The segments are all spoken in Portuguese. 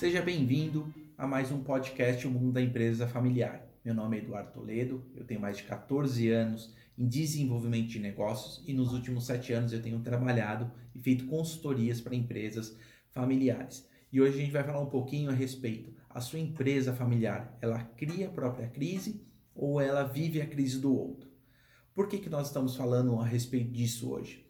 Seja bem-vindo a mais um podcast O Mundo da Empresa Familiar. Meu nome é Eduardo Toledo, eu tenho mais de 14 anos em desenvolvimento de negócios e nos últimos 7 anos eu tenho trabalhado e feito consultorias para empresas familiares. E hoje a gente vai falar um pouquinho a respeito a sua empresa familiar, ela cria a própria crise ou ela vive a crise do outro? Por que, que nós estamos falando a respeito disso hoje?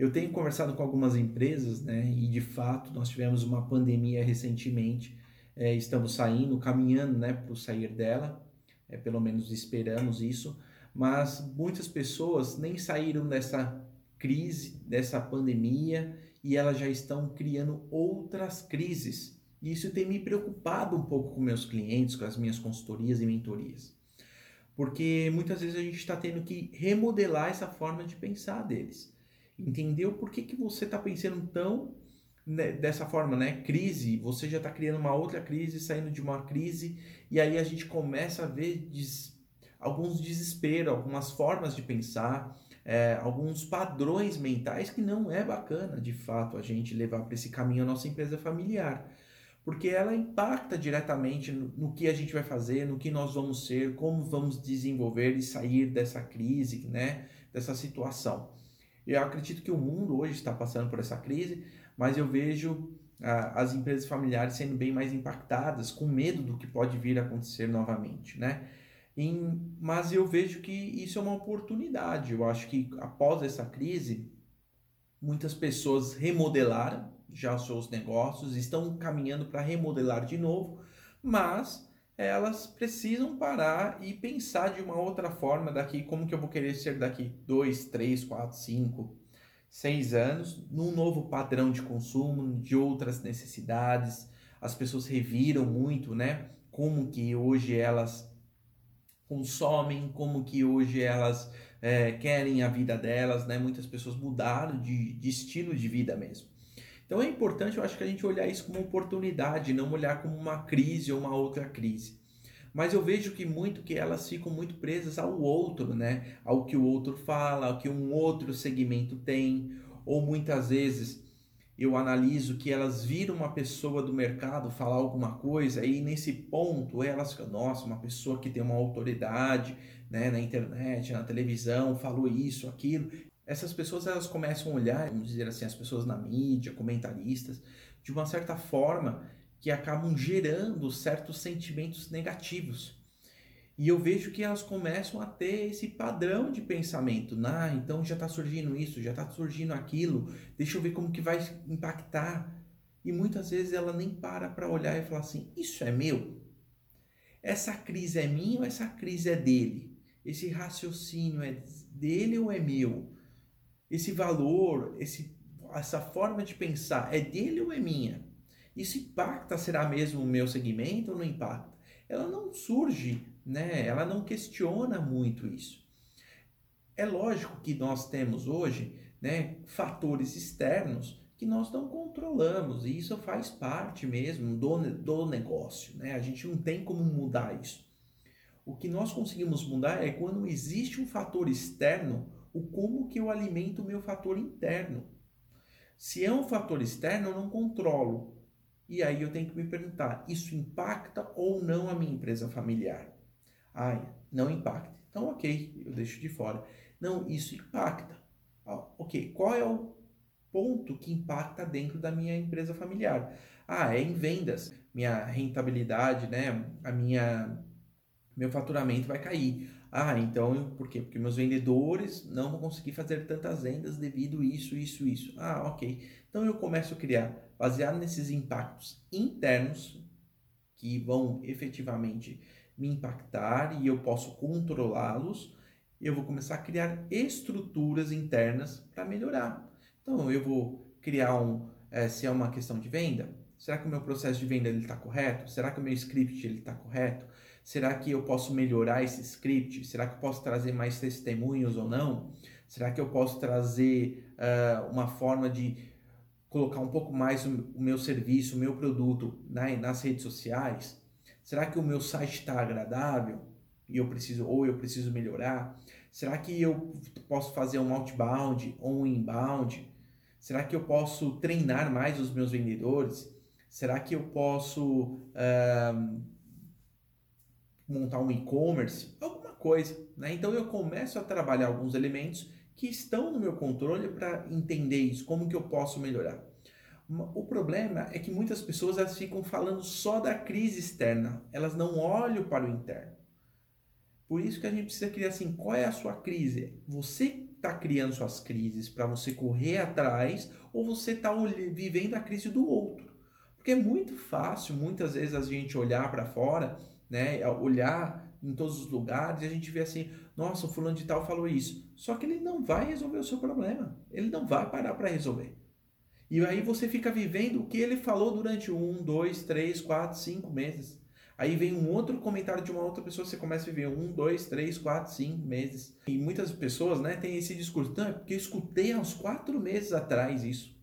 Eu tenho conversado com algumas empresas, né, e de fato nós tivemos uma pandemia recentemente, é, estamos saindo, caminhando, né, para sair dela, é, pelo menos esperamos isso, mas muitas pessoas nem saíram dessa crise, dessa pandemia, e elas já estão criando outras crises. E isso tem me preocupado um pouco com meus clientes, com as minhas consultorias e mentorias. Porque muitas vezes a gente está tendo que remodelar essa forma de pensar deles. Entendeu por que, que você está pensando tão né, dessa forma, né? Crise, você já está criando uma outra crise, saindo de uma crise, e aí a gente começa a ver des... alguns desespero, algumas formas de pensar, é, alguns padrões mentais que não é bacana, de fato, a gente levar para esse caminho a nossa empresa familiar porque ela impacta diretamente no, no, que a gente vai fazer, no que nós vamos ser, como vamos desenvolver e sair dessa crise, né, dessa situação. Eu acredito que o mundo hoje está passando por essa crise, mas eu vejo ah, as empresas familiares sendo bem mais impactadas, com medo do que pode vir a acontecer novamente, né? Em, mas eu vejo que isso é uma oportunidade. Eu acho que após essa crise, muitas pessoas remodelaram já seus negócios, estão caminhando para remodelar de novo, mas elas precisam parar e pensar de uma outra forma daqui, como que eu vou querer ser daqui 2, 3, 4, 5, 6 anos, num novo padrão de consumo, de outras necessidades. As pessoas reviram muito, né? Como que hoje elas consomem, como que hoje elas é, querem a vida delas, né? Muitas pessoas mudaram de, de estilo de vida mesmo. Então é importante, eu acho que a gente olhar isso como oportunidade, não olhar como uma crise ou uma outra crise. Mas eu vejo que muito que elas ficam muito presas ao outro, né? Ao que o outro fala, ao que um outro segmento tem, ou muitas vezes eu analiso que elas viram uma pessoa do mercado falar alguma coisa e nesse ponto elas ficam, nossa, uma pessoa que tem uma autoridade, né, na internet, na televisão, falou isso, aquilo, essas pessoas elas começam a olhar, vamos dizer assim, as pessoas na mídia, comentaristas, de uma certa forma que acabam gerando certos sentimentos negativos. E eu vejo que elas começam a ter esse padrão de pensamento. Ah, então já está surgindo isso, já está surgindo aquilo, deixa eu ver como que vai impactar. E muitas vezes ela nem para para olhar e falar assim: isso é meu? Essa crise é minha ou essa crise é dele? Esse raciocínio é dele ou é meu? Esse valor, esse, essa forma de pensar é dele ou é minha? Isso impacta, será mesmo o meu segmento ou não impacta? Ela não surge, né? ela não questiona muito isso. É lógico que nós temos hoje né, fatores externos que nós não controlamos e isso faz parte mesmo do, do negócio. Né? A gente não tem como mudar isso. O que nós conseguimos mudar é quando existe um fator externo o como que eu alimento o meu fator interno. Se é um fator externo, eu não controlo. E aí eu tenho que me perguntar, isso impacta ou não a minha empresa familiar? Ai, não impacta. Então, ok, eu deixo de fora. Não, isso impacta. Ah, ok, qual é o ponto que impacta dentro da minha empresa familiar? Ah, é em vendas. Minha rentabilidade, né? A minha meu faturamento vai cair. Ah, então por quê? Porque meus vendedores não vão conseguir fazer tantas vendas devido isso, isso, isso. Ah, ok. Então eu começo a criar, baseado nesses impactos internos que vão efetivamente me impactar e eu posso controlá-los, eu vou começar a criar estruturas internas para melhorar. Então eu vou criar um, é, se é uma questão de venda, será que o meu processo de venda está correto? Será que o meu script está correto? Será que eu posso melhorar esse script? Será que eu posso trazer mais testemunhos ou não? Será que eu posso trazer uh, uma forma de colocar um pouco mais o, meu serviço, o meu produto na, nas redes sociais? Será que o meu site está agradável e eu preciso ou eu preciso melhorar? Será que eu posso fazer um outbound ou um inbound? Será que eu posso treinar mais os meus vendedores? Será que eu posso uh, montar um e-commerce? Alguma coisa, né? Então eu começo a trabalhar alguns elementos que estão no meu controle para entender isso, como que eu posso melhorar. O problema é que muitas pessoas elas ficam falando só da crise externa, elas não olham para o interno. Por isso que a gente precisa criar assim, qual é a sua crise? Você está criando suas crises para você correr atrás ou você está vivendo a crise do outro? Porque é muito fácil, muitas vezes, a gente olhar para fora, né, olhar em todos os lugares e a gente vê assim, nossa, o fulano de tal falou isso. Só que ele não vai resolver o seu problema. Ele não vai parar para resolver. E aí você fica vivendo o que ele falou durante um, dois, três, quatro, cinco meses. Aí vem um outro comentário de uma outra pessoa, você começa a viver um, dois, três, quatro, cinco meses. E muitas pessoas né, têm esse discurso, não, é porque eu escutei há uns quatro meses atrás isso.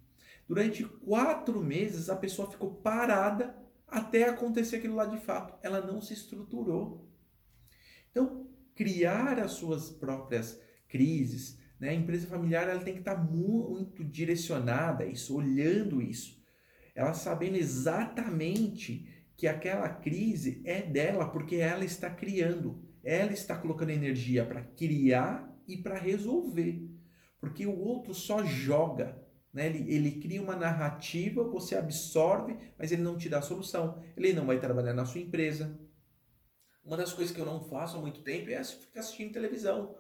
Durante quatro meses a pessoa ficou parada até acontecer aquilo lá de fato. Ela não se estruturou. Então, criar as suas próprias crises, né? A empresa familiar ela tem que estar muito direcionada a isso, olhando isso. Ela sabendo exatamente que aquela crise é dela, porque ela está criando. Ela está colocando energia para criar e para resolver. Porque o outro só joga. Né? Ele, ele cria uma narrativa, você absorve, mas ele não te dá solução. Ele não vai trabalhar na sua empresa. Uma das coisas que eu não faço há muito tempo é ficar assistindo televisão.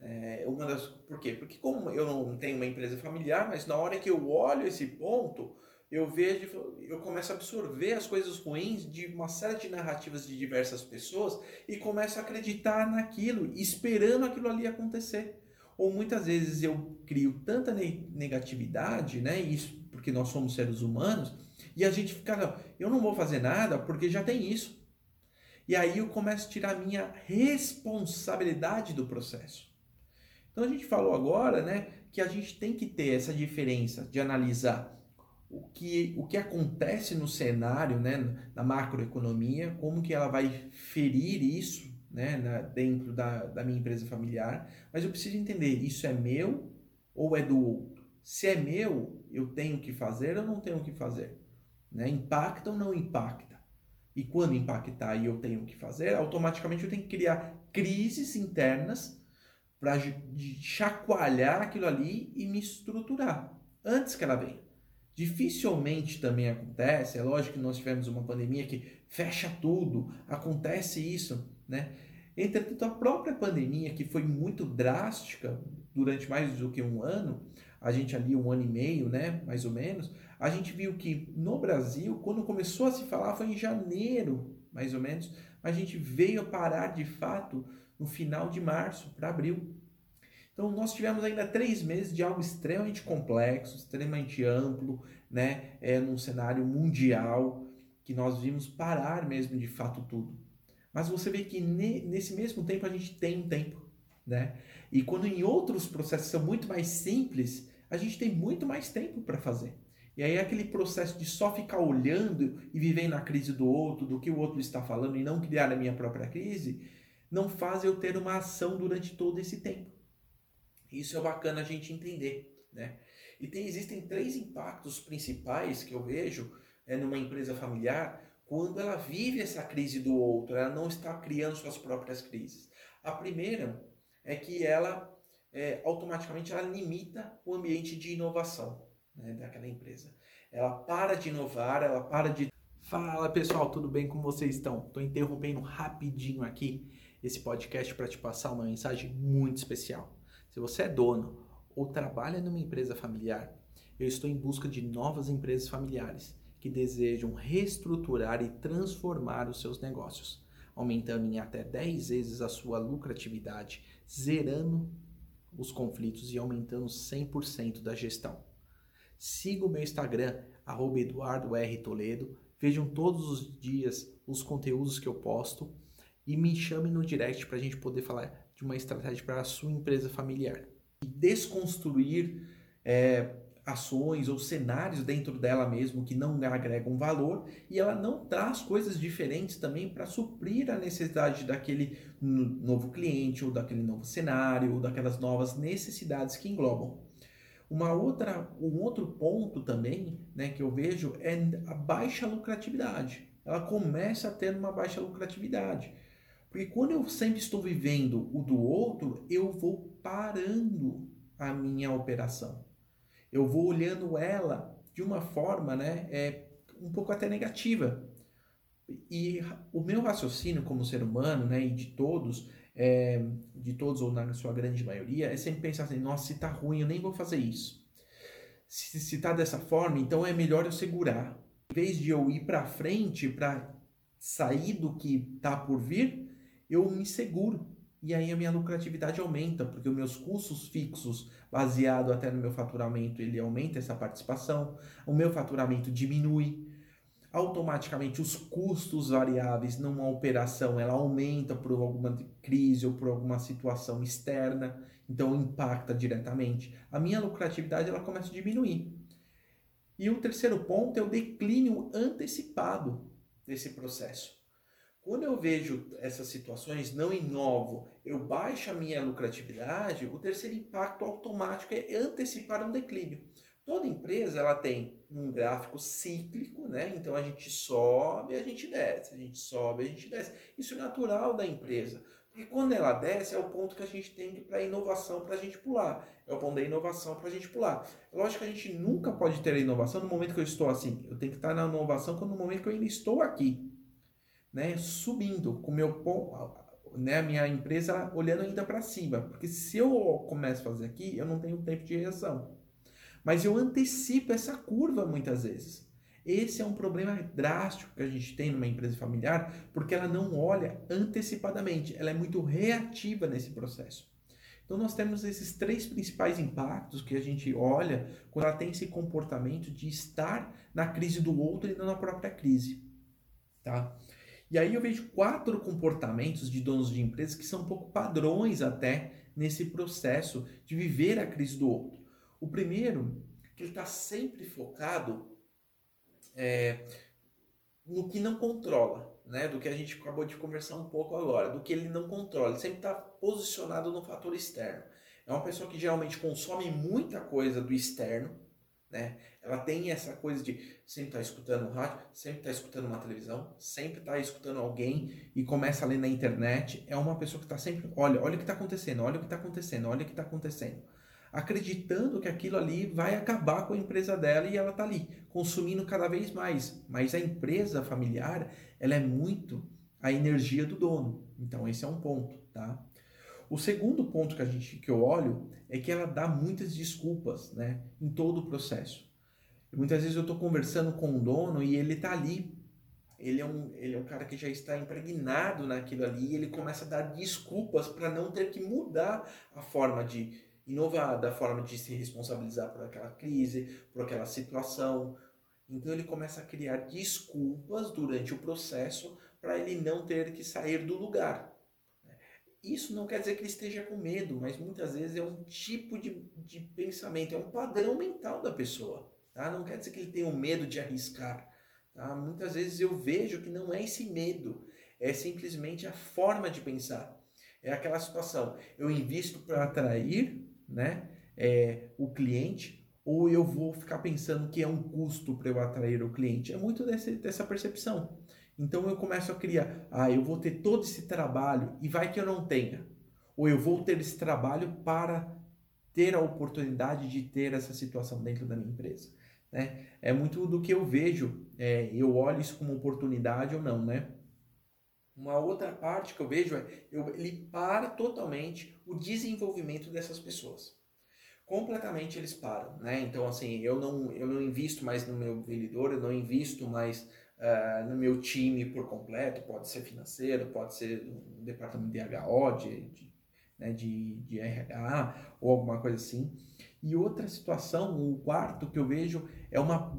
É uma das, por quê? Porque como eu não tenho uma empresa familiar, mas na hora que eu olho esse ponto, eu vejo, eu começo a absorver as coisas ruins de uma série de narrativas de diversas pessoas e começo a acreditar naquilo, esperando aquilo ali acontecer. Ou muitas vezes eu crio tanta negatividade, né? Isso porque nós somos seres humanos, e a gente fica, eu não vou fazer nada porque já tem isso. E aí eu começo a tirar a minha responsabilidade do processo. Então a gente falou agora, né, que a gente tem que ter essa diferença de analisar o que, o que acontece no cenário, né, na macroeconomia, como que ela vai ferir isso, né, na, dentro da, da minha empresa familiar, mas eu preciso entender, isso é meu ou é do outro? Se é meu, eu tenho que fazer ou não tenho que fazer? Né? Impacta ou não impacta? E quando impactar e eu tenho que fazer, automaticamente eu tenho que criar crises internas para chacoalhar aquilo ali e me estruturar antes que ela venha. Dificilmente também acontece, é lógico que nós tivemos uma pandemia que fecha tudo, acontece isso, né? Entretanto, a própria pandemia, que foi muito drástica durante mais do que um ano, a gente ali um ano e meio, né, mais ou menos, a gente viu que no Brasil, quando começou a se falar, foi em janeiro, mais ou menos, a gente veio a parar de fato no final de março para abril. Então, nós tivemos ainda três meses de algo extremamente complexo, extremamente amplo, né? É, num cenário mundial, que nós vimos parar mesmo de fato tudo. Mas você vê que ne, nesse mesmo tempo a gente tem um tempo, né? E quando em outros processos são muito mais simples, a gente tem muito mais tempo para fazer. E aí aquele processo de só ficar olhando e vivendo na crise do outro, do que o outro está falando e não criar a minha própria crise, não faz eu ter uma ação durante todo esse tempo. Isso é bacana a gente entender, né? E tem, existem três impactos principais que eu vejo é, numa empresa familiar quando ela vive essa crise do outro, ela não está criando suas próprias crises. A primeira é que ela é, automaticamente ela limita o ambiente de inovação né, daquela empresa. Ela para de inovar, ela para de. Fala pessoal, tudo bem? Como vocês estão? Estou interrompendo rapidinho aqui esse podcast para te passar uma mensagem muito especial. Se você é dono ou trabalha numa empresa familiar, eu estou em busca de novas empresas familiares que desejam reestruturar e transformar os seus negócios, aumentando em até 10 vezes a sua lucratividade, zerando os conflitos e aumentando 100% da gestão. Siga o meu Instagram, EduardoRToledo, vejam todos os dias os conteúdos que eu posto e me chame no direct para a gente poder falar de uma estratégia para a sua empresa familiar. E desconstruir é, ações ou cenários dentro dela mesmo que não agregam valor e ela não traz coisas diferentes também para suprir a necessidade daquele novo cliente ou daquele novo cenário ou daquelas novas necessidades que englobam. Uma outra, um outro ponto também né, que eu vejo é a baixa lucratividade. Ela começa a ter uma baixa lucratividade. Porque quando eu sempre estou vivendo o do outro, eu vou parando a minha operação. Eu vou olhando ela de uma forma né, é, um pouco até negativa. E o meu raciocínio como ser humano, né, e de todos, é, de todos ou na sua grande maioria, é sempre pensar assim, nossa, se tá ruim, eu nem vou fazer isso. Se, se tá dessa forma, então é melhor eu segurar. Em vez de eu ir para frente, para sair do que tá por vir, eu me seguro. E aí a minha lucratividade aumenta, porque os meus custos fixos, baseado até no meu faturamento, ele aumenta essa participação, o meu faturamento diminui, automaticamente os custos variáveis numa operação ela aumenta por alguma crise ou por alguma situação externa, então impacta diretamente. A minha lucratividade ela começa a diminuir. E o terceiro ponto é o declínio antecipado desse processo. Quando eu vejo essas situações, não inovo, eu baixo a minha lucratividade, o terceiro impacto automático é antecipar um declínio. Toda empresa ela tem um gráfico cíclico, né? Então a gente sobe, a gente desce, a gente sobe, a gente desce. Isso é natural da empresa. Porque quando ela desce é o ponto que a gente tem para inovação para a gente pular. É o ponto da inovação para a gente pular. É lógico que a gente nunca pode ter a inovação no momento que eu estou assim. Eu tenho que estar na inovação quando no momento que eu ainda estou aqui, né? Subindo com meu né, a minha empresa olhando ainda para cima. Porque se eu começo a fazer aqui, eu não tenho tempo de reação. Mas eu antecipo essa curva muitas vezes. Esse é um problema drástico que a gente tem numa empresa familiar, porque ela não olha antecipadamente, ela é muito reativa nesse processo. Então nós temos esses três principais impactos que a gente olha quando ela tem esse comportamento de estar na crise do outro e não na própria crise, tá? E aí eu vejo quatro comportamentos de donos de empresas que são um pouco padrões até nesse processo de viver a crise do outro. O primeiro, que ele está sempre focado é, no que não controla, né? Do que a gente acabou de conversar um pouco agora, do que ele não controla. Ele sempre está posicionado no fator externo. É uma pessoa que geralmente consome muita coisa do externo, né? Ela tem essa coisa de sempre estar tá escutando um rádio, sempre estar tá escutando uma televisão, sempre estar tá escutando alguém e começa a ler na internet. É uma pessoa que está sempre, olha, olha o que está acontecendo, olha o que está acontecendo, olha o que está acontecendo acreditando que aquilo ali vai acabar com a empresa dela e ela está ali consumindo cada vez mais. Mas a empresa familiar, ela é muito a energia do dono. Então esse é um ponto, tá? O segundo ponto que a gente que eu olho é que ela dá muitas desculpas, né, em todo o processo. Muitas vezes eu estou conversando com o dono e ele está ali. Ele é, um, ele é um cara que já está impregnado naquilo ali e ele começa a dar desculpas para não ter que mudar a forma de, inovada, a forma de se responsabilizar por aquela crise, por aquela situação. Então ele começa a criar desculpas durante o processo para ele não ter que sair do lugar. Isso não quer dizer que ele esteja com medo, mas muitas vezes é um tipo de, de pensamento, é um padrão mental da pessoa. Tá? Não quer dizer que ele tenha um medo de arriscar. Tá? Muitas vezes eu vejo que não é esse medo, é simplesmente a forma de pensar. É aquela situação, eu invisto para atrair né, é, o cliente, ou eu vou ficar pensando que é um custo para eu atrair o cliente. É muito desse, dessa percepção. Então eu começo a criar, ah, eu vou ter todo esse trabalho e vai que eu não tenha. Ou eu vou ter esse trabalho para ter a oportunidade de ter essa situação dentro da minha empresa. Né? É muito do que eu vejo, é, eu olho isso como oportunidade ou não, né? Uma outra parte que eu vejo é eu, ele para totalmente o desenvolvimento dessas pessoas. Completamente eles param, né? Então assim, eu não eu não invisto mais no meu vendedor, eu não invisto mais uh, no meu time por completo, pode ser financeiro, pode ser um departamento de HO, de, de, né, de, de RH ou alguma coisa assim. E outra situação, o quarto que eu vejo é uma,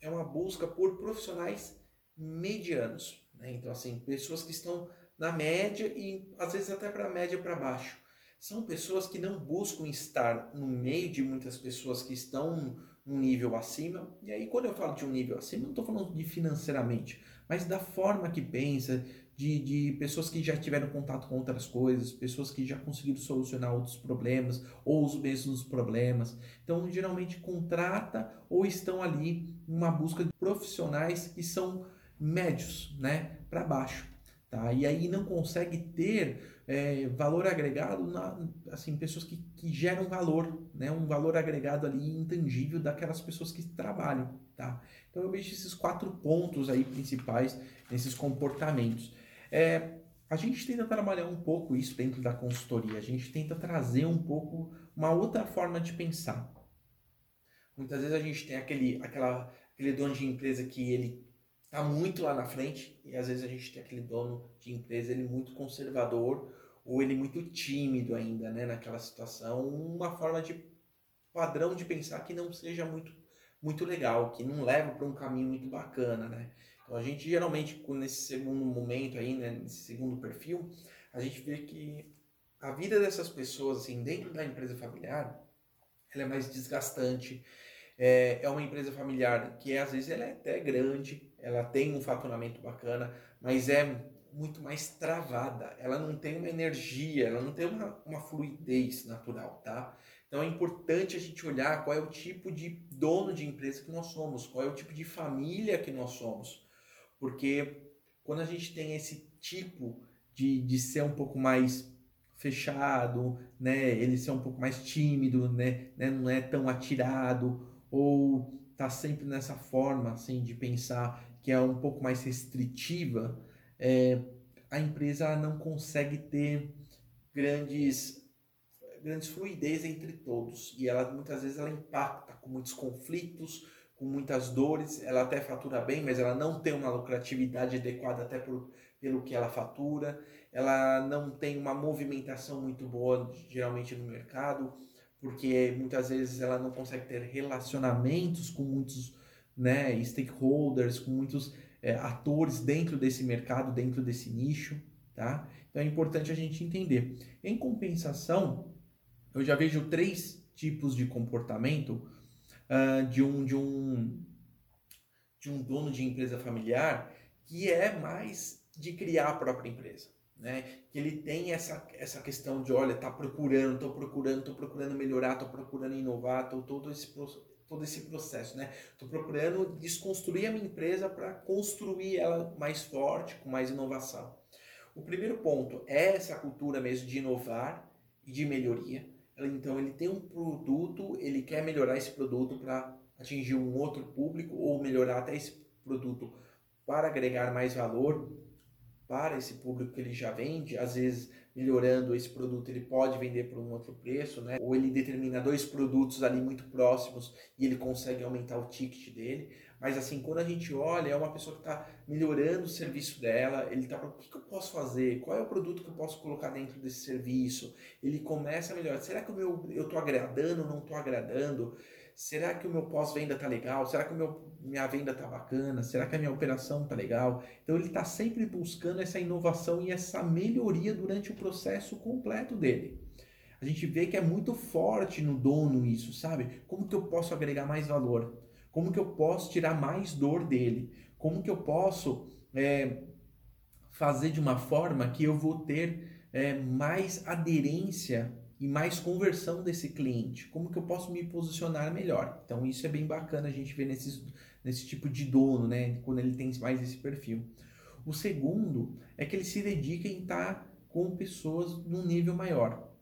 é uma busca por profissionais medianos. Né? Então, assim, pessoas que estão na média e às vezes até para a média para baixo. São pessoas que não buscam estar no meio de muitas pessoas que estão num nível acima. E aí, quando eu falo de um nível acima, não estou falando de financeiramente, mas da forma que pensa, de, de pessoas que já tiveram contato com outras coisas, pessoas que já conseguiram solucionar outros problemas ou os mesmos problemas. Então, geralmente contrata ou estão ali numa busca de profissionais que são médios, né, para baixo, tá? E aí não consegue ter é, valor agregado na, assim, pessoas que, que geram valor, né, um valor agregado ali intangível daquelas pessoas que trabalham, tá? Então eu vejo esses quatro pontos aí principais nesses comportamentos. É, a gente tenta trabalhar um pouco isso dentro da consultoria, a gente tenta trazer um pouco uma outra forma de pensar. Muitas vezes a gente tem aquele, aquela, aquele dono de empresa que ele está muito lá na frente e às vezes a gente tem aquele dono de empresa ele muito conservador ou ele muito tímido ainda, né, naquela situação, uma forma de padrão de pensar que não seja muito muito legal, que não leva para um caminho muito bacana, né? Então a gente geralmente, nesse segundo momento aí, né, nesse segundo perfil, a gente vê que a vida dessas pessoas, assim, dentro da empresa familiar, ela é mais desgastante. É, é uma empresa familiar que às vezes ela é até grande, ela tem um faturamento bacana, mas é muito mais travada. Ela não tem uma energia, ela não tem uma, uma fluidez natural, tá? Então é importante a gente olhar qual é o tipo de dono de empresa que nós somos, qual é o tipo de família que nós somos. Porque quando a gente tem esse tipo de, de ser um pouco mais fechado, né, ele ser um pouco mais tímido, né, né não é tão atirado, ou tá sempre nessa forma assim de pensar que é um pouco mais restritiva, é, a empresa não consegue ter grandes grandes fluidez entre todos. E ela muitas vezes ela impacta com muitos conflitos com muitas dores, ela até fatura bem, mas ela não tem uma lucratividade adequada até por, pelo que ela fatura, ela não tem uma movimentação muito boa, geralmente no mercado, porque muitas vezes ela não consegue ter relacionamentos com muitos né, stakeholders, com muitos é, atores dentro desse mercado, dentro desse nicho, tá? Então é importante a gente entender. Em compensação, eu já vejo três tipos de comportamento uh, de, um, de, um, de um dono de empresa familiar que é mais de criar a própria empresa. Né? Que ele tem essa, essa questão de, olha, tá procurando, tô procurando, tô procurando melhorar, tô procurando inovar, tô todo esse, todo esse processo, né? Tô procurando desconstruir a minha empresa para construir ela mais forte, com mais inovação. O primeiro ponto é essa cultura mesmo de inovar e de melhoria. Então ele tem um produto, ele quer melhorar esse produto para atingir um outro público ou melhorar até esse produto para agregar mais valor para esse público que ele já vende. Às vezes, melhorando esse produto, ele pode vender por um outro preço, né? Ou ele determina dois produtos ali muito próximos e ele consegue aumentar o ticket dele. Mas assim, quando a gente olha, é uma pessoa que está melhorando o serviço dela, ele está o que, que eu posso fazer? Qual é o produto que eu posso colocar dentro desse serviço? Ele começa a melhorar. Será que o meu, eu estou agradando ou não estou agradando? Será que o meu pós-venda tá legal? Será que o meu, minha venda tá bacana? Será que a minha operação tá legal? Então ele está sempre buscando essa inovação e essa melhoria durante o processo completo dele. A gente vê que é muito forte no dono isso, sabe? Como que eu posso agregar mais valor? Como que eu posso tirar mais dor dele? Como que eu posso é, fazer de uma forma que eu vou ter é, mais aderência e mais conversão desse cliente? Como que eu posso me posicionar melhor? Então isso é bem bacana a gente ver nesses, nesse tipo de dono, né? Quando ele tem mais esse perfil. O segundo é que ele se dedica em estar com pessoas num nível maior.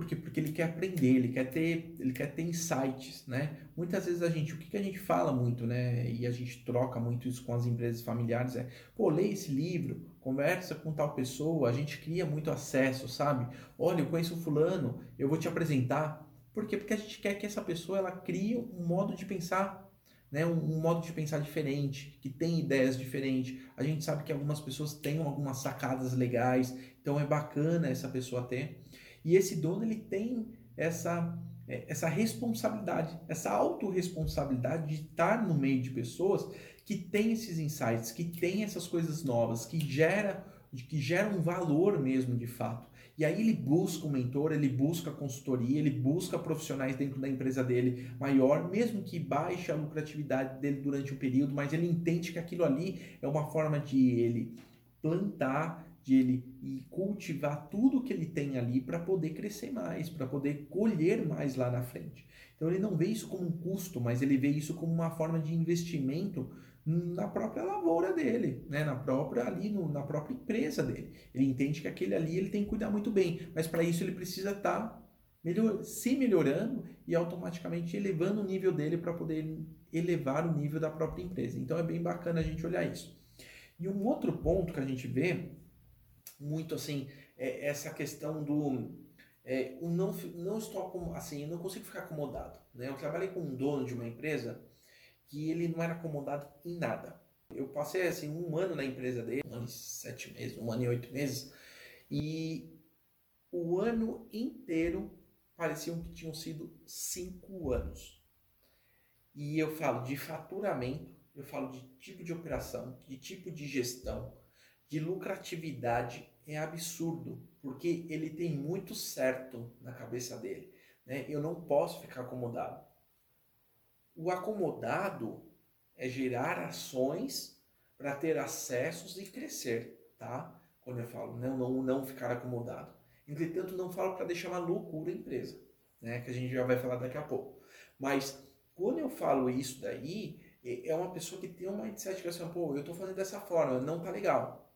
Por quê? Porque ele quer aprender, ele quer ter, ele quer ter insights, né? Muitas vezes a gente, o que, que a gente fala muito, né? E a gente troca muito isso com as empresas familiares é, pô, lê esse livro, conversa com tal pessoa, a gente cria muito acesso, sabe? Olha, eu conheço o fulano, eu vou te apresentar. Por quê? Porque a gente quer que essa pessoa ela crie um modo de pensar, né? Um, um modo de pensar diferente, que tem ideias diferentes. A gente sabe que algumas pessoas têm algumas sacadas legais, então é bacana essa pessoa ter. E esse dono ele tem essa é, essa responsabilidade, essa autorresponsabilidade de estar no meio de pessoas que têm esses insights, que têm essas coisas novas, que gera que geram valor mesmo de fato. E aí ele busca um mentor, ele busca consultoria, ele busca profissionais dentro da empresa dele maior, mesmo que baixe a lucratividade dele durante o período, mas ele entende que aquilo ali é uma forma de ele plantar, de ele cultivar tudo que ele tem ali para poder crescer mais, para poder colher mais lá na frente. Então ele não vê isso como um custo, mas ele vê isso como uma forma de investimento na própria lavoura dele, né? na própria ali no, na própria empresa dele. Ele entende que aquele ali ele tem que cuidar muito bem, mas para isso ele precisa estar tá melhor, se melhorando e automaticamente elevando o nível dele para poder elevar o nível da própria empresa. Então é bem bacana a gente olhar isso. E um outro ponto que a gente vê muito assim é essa questão do é, não não estou assim, eu não consigo ficar acomodado, né? Eu trabalhei com um dono de uma empresa que ele não era acomodado em nada. Eu passei assim um ano na empresa dele, um ano e sete meses, um ano e oito meses, e o ano inteiro pareciam que tinham sido cinco anos. E eu falo de faturamento, eu falo de tipo de operação, de tipo de gestão, de lucratividade é absurdo, porque ele tem muito certo na cabeça dele. Né? Eu não posso ficar acomodado. O acomodado é gerar ações para ter acessos e crescer, tá? Quando eu falo não, não, não ficar acomodado. Entretanto, não falo para deixar uma loucura a empresa, né? Que a gente já vai falar daqui a pouco. Mas quando eu falo isso daí, é, é uma pessoa que tem uma mindset que é assim, pô, eu estou fazendo dessa forma, não tá legal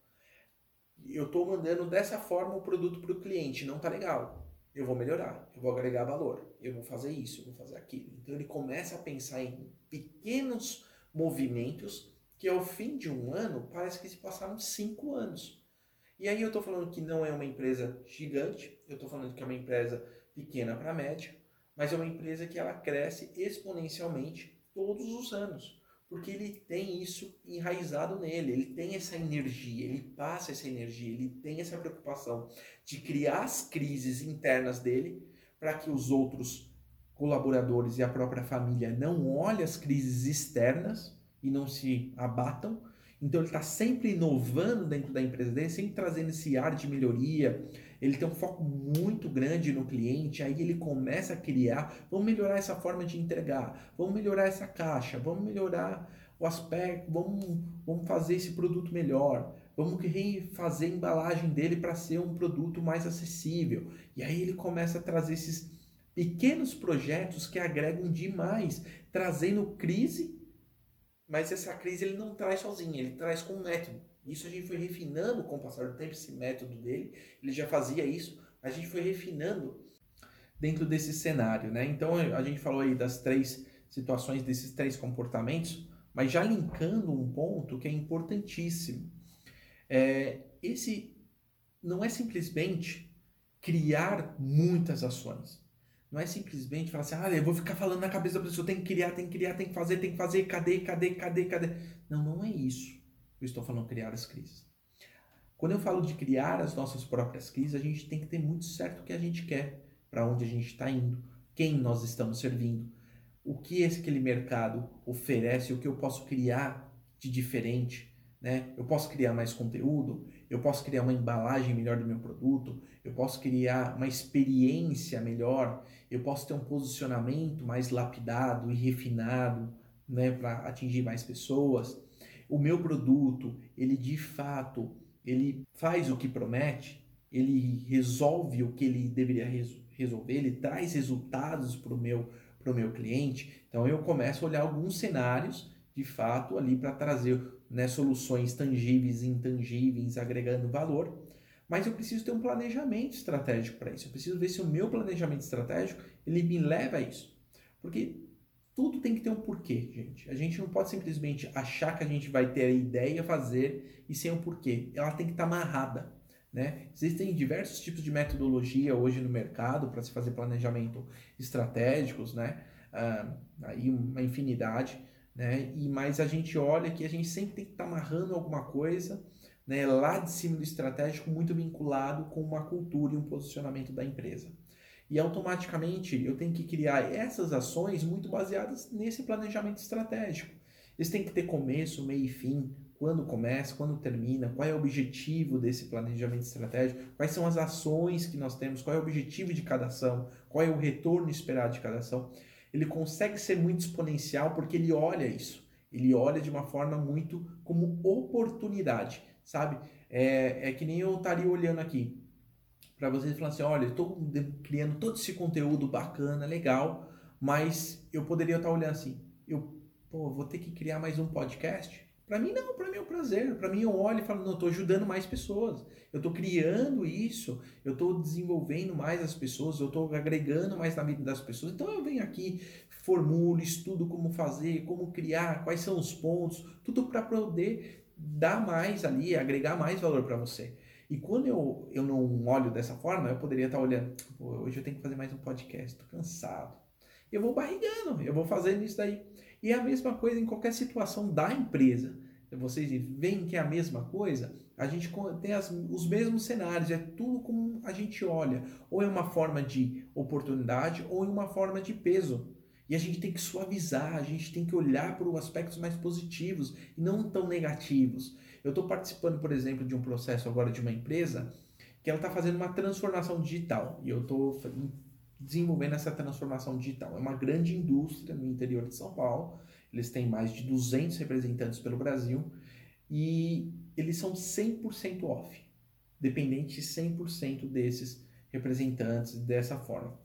eu estou mandando dessa forma o produto para o cliente, não está legal. Eu vou melhorar, eu vou agregar valor, eu vou fazer isso, eu vou fazer aquilo. Então ele começa a pensar em pequenos movimentos que ao fim de um ano parece que se passaram cinco anos. E aí eu estou falando que não é uma empresa gigante, eu estou falando que é uma empresa pequena para média, mas é uma empresa que ela cresce exponencialmente todos os anos porque ele tem isso enraizado nele, ele tem essa energia, ele passa essa energia, ele tem essa preocupação de criar as crises internas dele para que os outros colaboradores e a própria família não olhem as crises externas e não se abatam. Então ele está sempre inovando dentro da empresa dele, sempre trazendo esse ar de melhoria, ele tem um foco muito grande no cliente, aí ele começa a criar, vamos melhorar essa forma de entregar, vamos melhorar essa caixa, vamos melhorar o aspecto, vamos, vamos fazer esse produto melhor, vamos refazer a embalagem dele para ser um produto mais acessível. E aí ele começa a trazer esses pequenos projetos que agregam demais, trazendo crise, mas essa crise ele não traz sozinho, ele traz com método. Isso a gente foi refinando com o passar do tempo, esse método dele. Ele já fazia isso, a gente foi refinando dentro desse cenário, né? Então a gente falou aí das três situações, desses três comportamentos, mas já linkando um ponto que é importantíssimo. É, esse não é simplesmente criar muitas ações. Não é simplesmente falar assim, ah, eu vou ficar falando na cabeça da pessoa, tem que criar, tem que criar, tem que fazer, tem que fazer, cadê, cadê, cadê, cadê? Não, não é isso eu estou falando criar as crises. Quando eu falo de criar as nossas próprias crises, a gente tem que ter muito certo o que a gente quer, para onde a gente está indo, quem nós estamos servindo, o que aquele mercado oferece, o que eu posso criar de diferente. Né? Eu posso criar mais conteúdo, eu posso criar uma embalagem melhor do meu produto, eu posso criar uma experiência melhor, eu posso ter um posicionamento mais lapidado e refinado né, para atingir mais pessoas o meu produto, ele de fato, ele faz o que promete, ele resolve o que ele deveria resolver, ele traz resultados para o meu, pro meu cliente. Então eu começo a olhar alguns cenários de fato ali para trazer né, soluções tangíveis e intangíveis, agregando valor. Mas eu preciso ter um planejamento estratégico para isso. Eu preciso ver se o meu planejamento estratégico ele me leva a isso. Porque tudo tem que ter um porquê, gente. A gente não pode simplesmente achar que a gente vai ter a ideia, fazer e sem um porquê. Ela tem que estar tá amarrada. Né? Existem diversos tipos de metodologia hoje no mercado para se fazer planejamento estratégicos, né? Ah, aí uma infinidade, né? E mas a gente olha que a gente sempre tem que estar tá amarrando alguma coisa, né? Lá de cima do estratégico muito vinculado com uma cultura e um posicionamento da empresa. E automaticamente eu tenho que criar essas ações muito baseadas nesse planejamento estratégico. Eles têm que ter começo, meio e fim, quando começa, quando termina, qual é o objetivo desse planejamento estratégico, quais são as ações que nós temos, qual é o objetivo de cada ação, qual é o retorno esperado de cada ação. Ele consegue ser muito exponencial porque ele olha isso. Ele olha de uma forma muito como oportunidade, sabe? É, é que nem eu estaria olhando aqui para vocês falando assim, olha, estou criando todo esse conteúdo bacana, legal, mas eu poderia estar olhando assim, eu pô, vou ter que criar mais um podcast? Para mim não, para mim é um prazer. Para mim eu olho e falo, não, eu estou ajudando mais pessoas. Eu estou criando isso, eu estou desenvolvendo mais as pessoas, eu estou agregando mais na vida das pessoas. Então eu venho aqui, formulo, estudo como fazer, como criar, quais são os pontos, tudo para poder dar mais ali, agregar mais valor para você. E quando eu, eu não olho dessa forma, eu poderia estar olhando, hoje eu tenho que fazer mais um podcast, estou cansado. Eu vou barrigando, eu vou fazendo isso daí. E é a mesma coisa em qualquer situação da empresa. Vocês veem que é a mesma coisa? A gente tem as, os mesmos cenários, é tudo como a gente olha. Ou é uma forma de oportunidade, ou é uma forma de peso. E a gente tem que suavizar, a gente tem que olhar para os aspectos mais positivos e não tão negativos. Eu estou participando, por exemplo, de um processo agora de uma empresa que ela está fazendo uma transformação digital. E eu estou desenvolvendo essa transformação digital. É uma grande indústria no interior de São Paulo, eles têm mais de 200 representantes pelo Brasil e eles são 100% off, dependente 100% desses representantes dessa forma.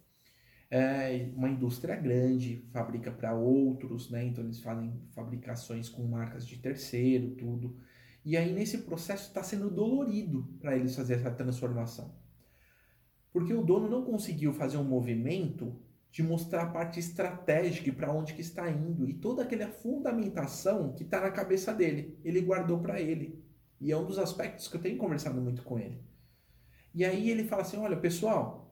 É uma indústria grande, fabrica para outros, né? então eles fazem fabricações com marcas de terceiro, tudo. E aí nesse processo está sendo dolorido para eles fazer essa transformação. Porque o dono não conseguiu fazer um movimento de mostrar a parte estratégica para onde que está indo e toda aquela fundamentação que está na cabeça dele. Ele guardou para ele. E é um dos aspectos que eu tenho conversado muito com ele. E aí ele fala assim: olha, pessoal,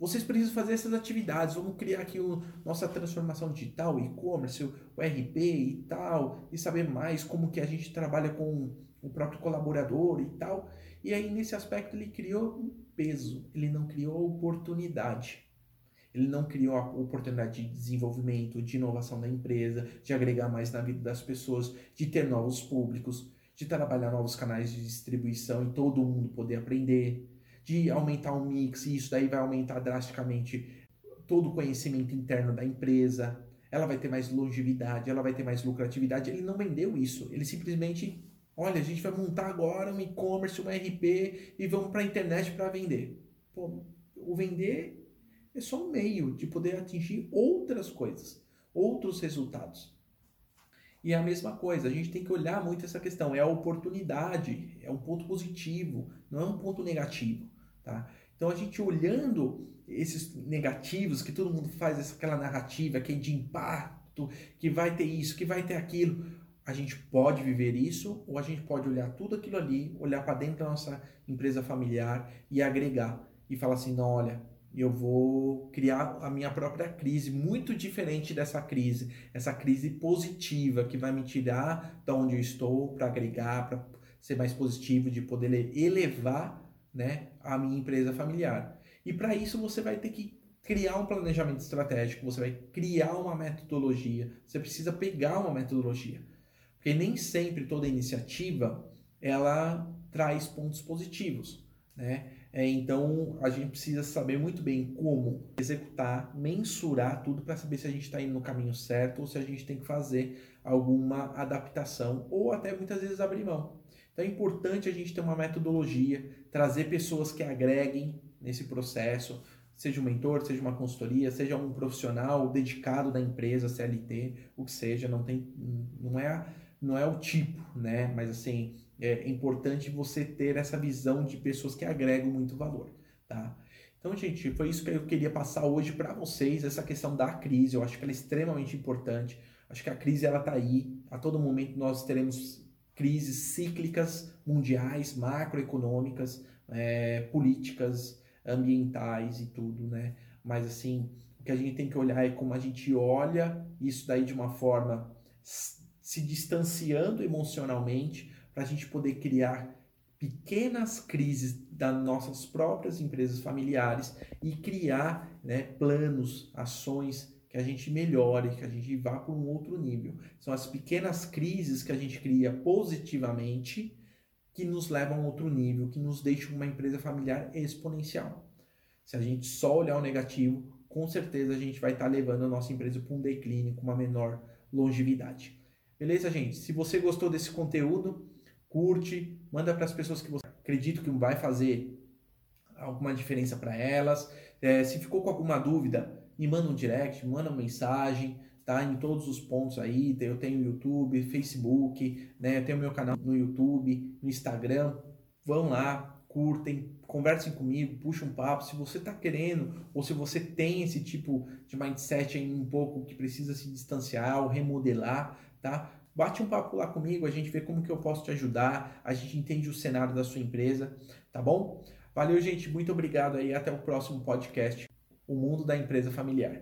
vocês precisam fazer essas atividades, vamos criar aqui o, nossa transformação digital, e-commerce, o RP e tal, e saber mais como que a gente trabalha com o próprio colaborador e tal. E aí, nesse aspecto, ele criou um peso, ele não criou oportunidade. Ele não criou a oportunidade de desenvolvimento, de inovação da empresa, de agregar mais na vida das pessoas, de ter novos públicos, de trabalhar novos canais de distribuição e todo mundo poder aprender, de aumentar o mix, e isso daí vai aumentar drasticamente todo o conhecimento interno da empresa. Ela vai ter mais longevidade, ela vai ter mais lucratividade. Ele não vendeu isso, ele simplesmente Olha, a gente vai montar agora um e-commerce, um RP e vamos para a internet para vender. Pô, o vender é só um meio de poder atingir outras coisas, outros resultados. E é a mesma coisa, a gente tem que olhar muito essa questão. É a oportunidade, é um ponto positivo, não é um ponto negativo. Tá? Então a gente olhando esses negativos, que todo mundo faz aquela narrativa que é de impacto, que vai ter isso, que vai ter aquilo a gente pode viver isso ou a gente pode olhar tudo aquilo ali, olhar para dentro da nossa empresa familiar e agregar e falar assim, não, olha, eu vou criar a minha própria crise, muito diferente dessa crise, essa crise positiva que vai me tirar da onde eu estou para agregar, para ser mais positivo, de poder elevar, né, a minha empresa familiar. E para isso você vai ter que criar um planejamento estratégico, você vai criar uma metodologia, você precisa pegar uma metodologia. Porque nem sempre toda iniciativa ela traz pontos positivos, né? É, então a gente precisa saber muito bem como executar, mensurar tudo para saber se a gente está indo no caminho certo ou se a gente tem que fazer alguma adaptação ou até muitas vezes abrir mão. Então é importante a gente ter uma metodologia, trazer pessoas que agreguem nesse processo, seja um mentor, seja uma consultoria, seja um profissional dedicado da empresa, CLT, o que seja, não tem, não é não é o tipo, né? Mas assim, é importante você ter essa visão de pessoas que agregam muito valor, tá? Então, gente, foi isso que eu queria passar hoje para vocês, essa questão da crise. Eu acho que ela é extremamente importante. Acho que a crise ela tá aí. A todo momento nós teremos crises cíclicas mundiais, macroeconômicas, é, políticas, ambientais e tudo, né? Mas assim, o que a gente tem que olhar é como a gente olha isso daí de uma forma se distanciando emocionalmente para a gente poder criar pequenas crises das nossas próprias empresas familiares e criar né, planos, ações que a gente melhore, que a gente vá para um outro nível. São as pequenas crises que a gente cria positivamente que nos levam a outro nível, que nos deixam uma empresa familiar exponencial. Se a gente só olhar o negativo, com certeza a gente vai estar levando a nossa empresa para um declínio com uma menor longevidade. Beleza, gente? Se você gostou desse conteúdo, curte, manda para as pessoas que você acredito que vai fazer alguma diferença para elas. É, se ficou com alguma dúvida, me manda um direct, me manda uma mensagem, tá? Em todos os pontos aí, eu tenho YouTube, Facebook, né? Eu tenho meu canal no YouTube, no Instagram. Vão lá, curtem, conversem comigo, puxem um papo. Se você está querendo ou se você tem esse tipo de mindset aí um pouco que precisa se distanciar ou remodelar, tá? Bate um papo lá comigo, a gente vê como que eu posso te ajudar, a gente entende o cenário da sua empresa, tá bom? Valeu, gente, muito obrigado aí, até o próximo podcast, O Mundo da Empresa Familiar.